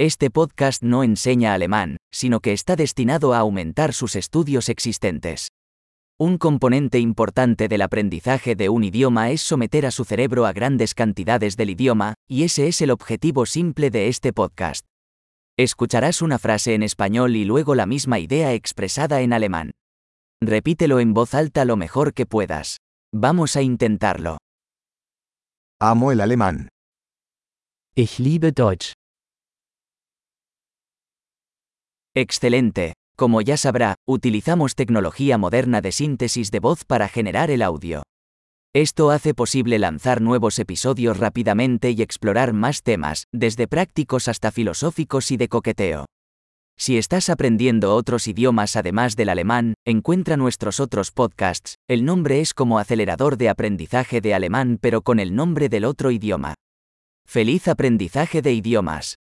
Este podcast no enseña alemán, sino que está destinado a aumentar sus estudios existentes. Un componente importante del aprendizaje de un idioma es someter a su cerebro a grandes cantidades del idioma, y ese es el objetivo simple de este podcast. Escucharás una frase en español y luego la misma idea expresada en alemán. Repítelo en voz alta lo mejor que puedas. Vamos a intentarlo. Amo el alemán. Ich liebe Deutsch. Excelente. Como ya sabrá, utilizamos tecnología moderna de síntesis de voz para generar el audio. Esto hace posible lanzar nuevos episodios rápidamente y explorar más temas, desde prácticos hasta filosóficos y de coqueteo. Si estás aprendiendo otros idiomas además del alemán, encuentra nuestros otros podcasts, el nombre es como acelerador de aprendizaje de alemán pero con el nombre del otro idioma. Feliz aprendizaje de idiomas.